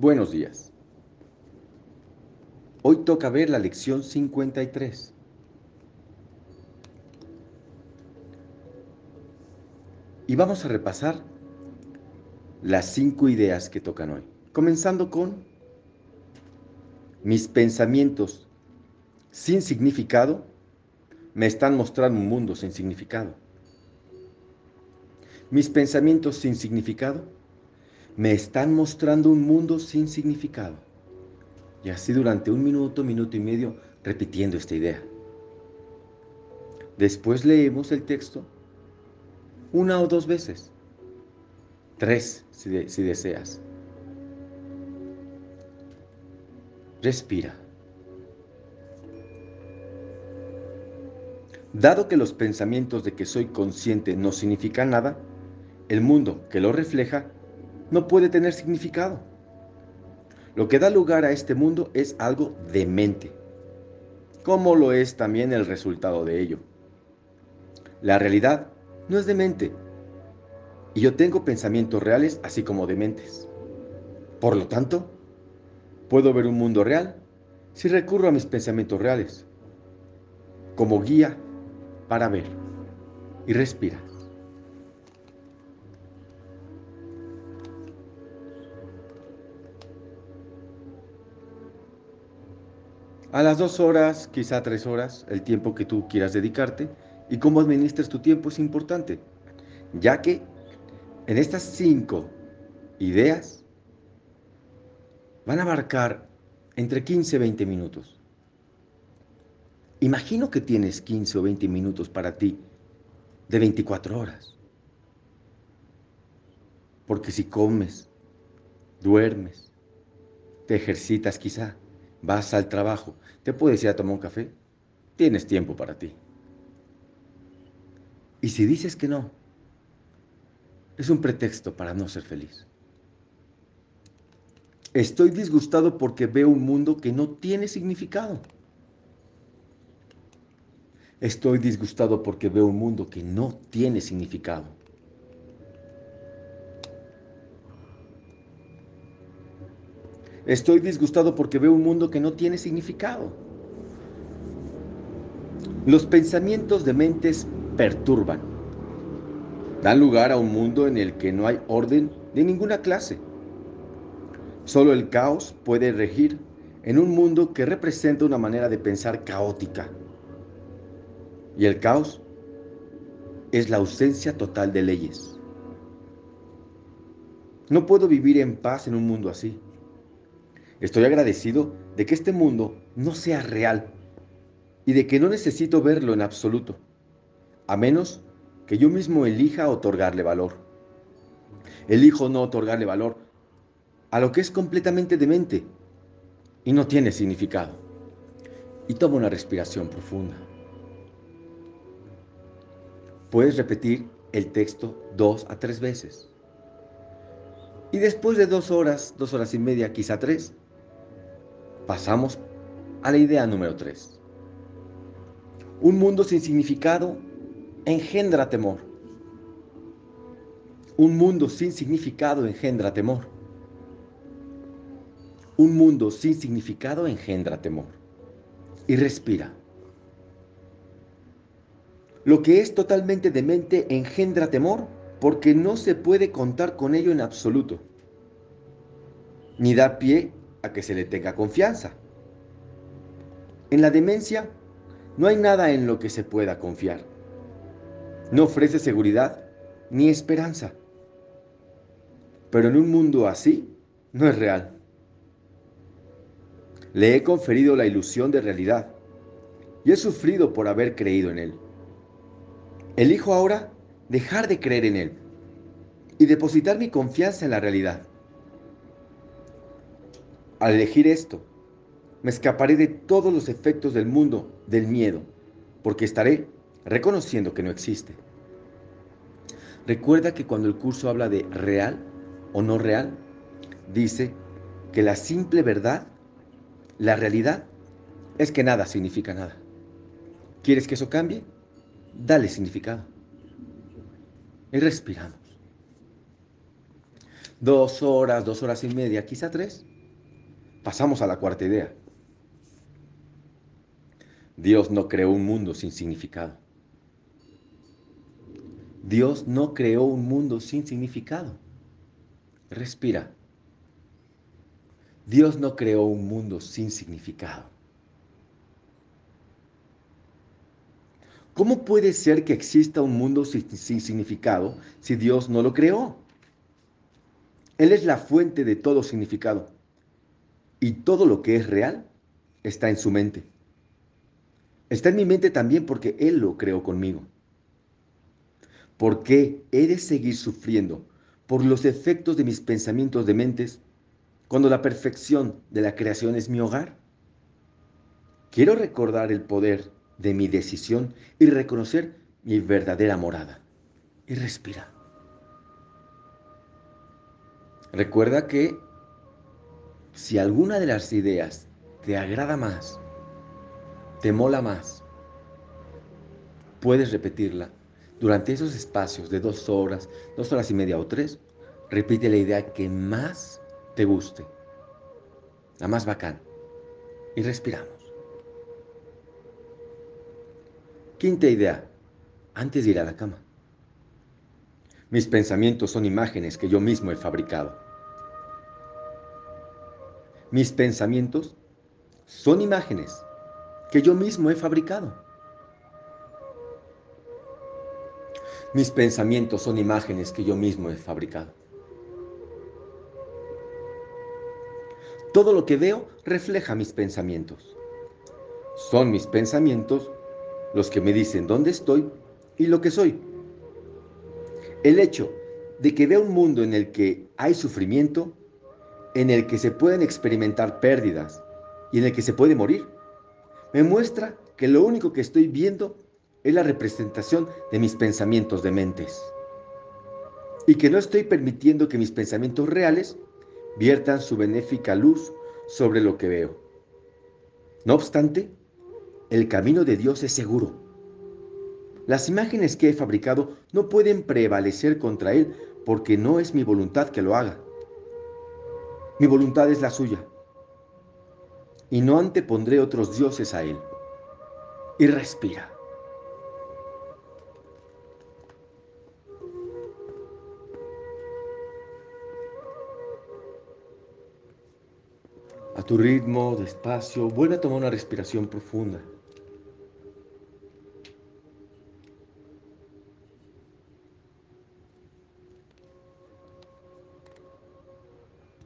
Buenos días. Hoy toca ver la lección 53. Y vamos a repasar las cinco ideas que tocan hoy. Comenzando con mis pensamientos sin significado me están mostrando un mundo sin significado. Mis pensamientos sin significado me están mostrando un mundo sin significado. Y así durante un minuto, minuto y medio, repitiendo esta idea. Después leemos el texto una o dos veces. Tres, si, deseas. Respira. Dado que los pensamientos de que soy consciente no significan nada, el mundo que lo refleja no puede tener significado. Lo que da lugar a este mundo es algo demente, como lo es también el resultado de ello. La realidad no es demente, y yo tengo pensamientos reales así como dementes. Por lo tanto, puedo ver un mundo real si recurro a mis pensamientos reales, como guía para ver. Y respira. A las dos horas, quizá tres horas, el tiempo que tú quieras dedicarte y cómo administres tu tiempo es importante, ya que en estas cinco ideas van a abarcar entre 15 y 20 minutos. Imagino que tienes 15 o 20 minutos para ti de 24 horas. Porque si comes, duermes, te ejercitas quizá, vas al trabajo, te puedes ir a tomar un café, tienes tiempo para ti. Y si dices que no, es un pretexto para no ser feliz. Estoy disgustado porque veo un mundo que no tiene significado. Estoy disgustado porque veo un mundo que no tiene significado. Estoy disgustado porque veo un mundo que no tiene significado. Los pensamientos de mentes perturban. Dan lugar a un mundo en el que no hay orden de ninguna clase. Solo el caos puede regir en un mundo que representa una manera de pensar caótica y el caos es la ausencia total de leyes. No puedo vivir en paz en un mundo así. Estoy agradecido de que este mundo no sea real y de que no necesito verlo en absoluto, a menos que yo mismo elija otorgarle valor. Elijo no otorgarle valor a lo que es completamente demente y no tiene significado. Y tomo una respiración profunda. Puedes repetir el texto dos a tres veces. Y después de dos horas, dos horas y media, quizá tres, pasamos a la idea número tres. Un mundo sin significado engendra temor. Un mundo sin significado engendra temor. Un mundo sin significado engendra temor. Y respira. Lo que es totalmente demente engendra temor porque no se puede contar con ello en absoluto, ni da pie a que se le tenga confianza. En la demencia no hay nada en lo que se pueda confiar. No ofrece seguridad ni esperanza. Pero en un mundo así no es real. Le he conferido la ilusión de realidad y he sufrido por haber creído en él. Elijo ahora dejar de creer en Él y depositar mi confianza en la realidad. Al elegir esto, me escaparé de todos los efectos del mundo del miedo, porque estaré reconociendo que no existe. Recuerda que cuando el curso habla de real o no real, dice que la simple verdad, la realidad, es que nada significa nada. ¿Quieres que eso cambie? dale significado. Y respiramos. dos horas, dos horas y media, quizá tres. Pasamos a la cuarta idea. Dios no creó un mundo sin significado. Dios no creó un mundo sin significado. Respira. Dios no creó un mundo sin significado. ¿Cómo puede ser que exista un mundo sin, significado si Dios no lo creó? Él es la fuente de todo significado. Y todo lo que es real está en su mente. Está en mi mente también porque Él lo creó conmigo. ¿Por qué he de seguir sufriendo por los efectos de mis pensamientos de mentes cuando la perfección de la creación es mi hogar? Quiero recordar el poder de mi decisión y reconocer mi verdadera morada. Y respira. Recuerda que si alguna de las ideas te agrada más, te mola más, puedes repetirla durante esos espacios de dos horas, dos horas y media o tres. Repite la idea que más te guste, la más bacán. Y respiramos. Quinta idea, antes de ir a la cama. Mis pensamientos son imágenes que yo mismo he fabricado. Mis pensamientos son imágenes que yo mismo he fabricado. Mis pensamientos son imágenes que yo mismo he fabricado. Todo lo que veo refleja mis pensamientos. Son mis pensamientos los que me dicen dónde estoy y lo que soy. El hecho de que vea un mundo en el que hay sufrimiento, en el que se pueden experimentar pérdidas y en el que se puede morir, me muestra que lo único que estoy viendo es la representación de mis pensamientos de mentes. Y que no estoy permitiendo que mis pensamientos reales viertan su benéfica luz sobre lo que veo. No obstante, el camino de Dios es seguro. Las imágenes que he fabricado no pueden prevalecer contra Él porque no es mi voluntad que lo haga. Mi voluntad es la suya. Y no antepondré otros dioses a Él. Y respira. A tu ritmo, despacio, vuelve a tomar una respiración profunda.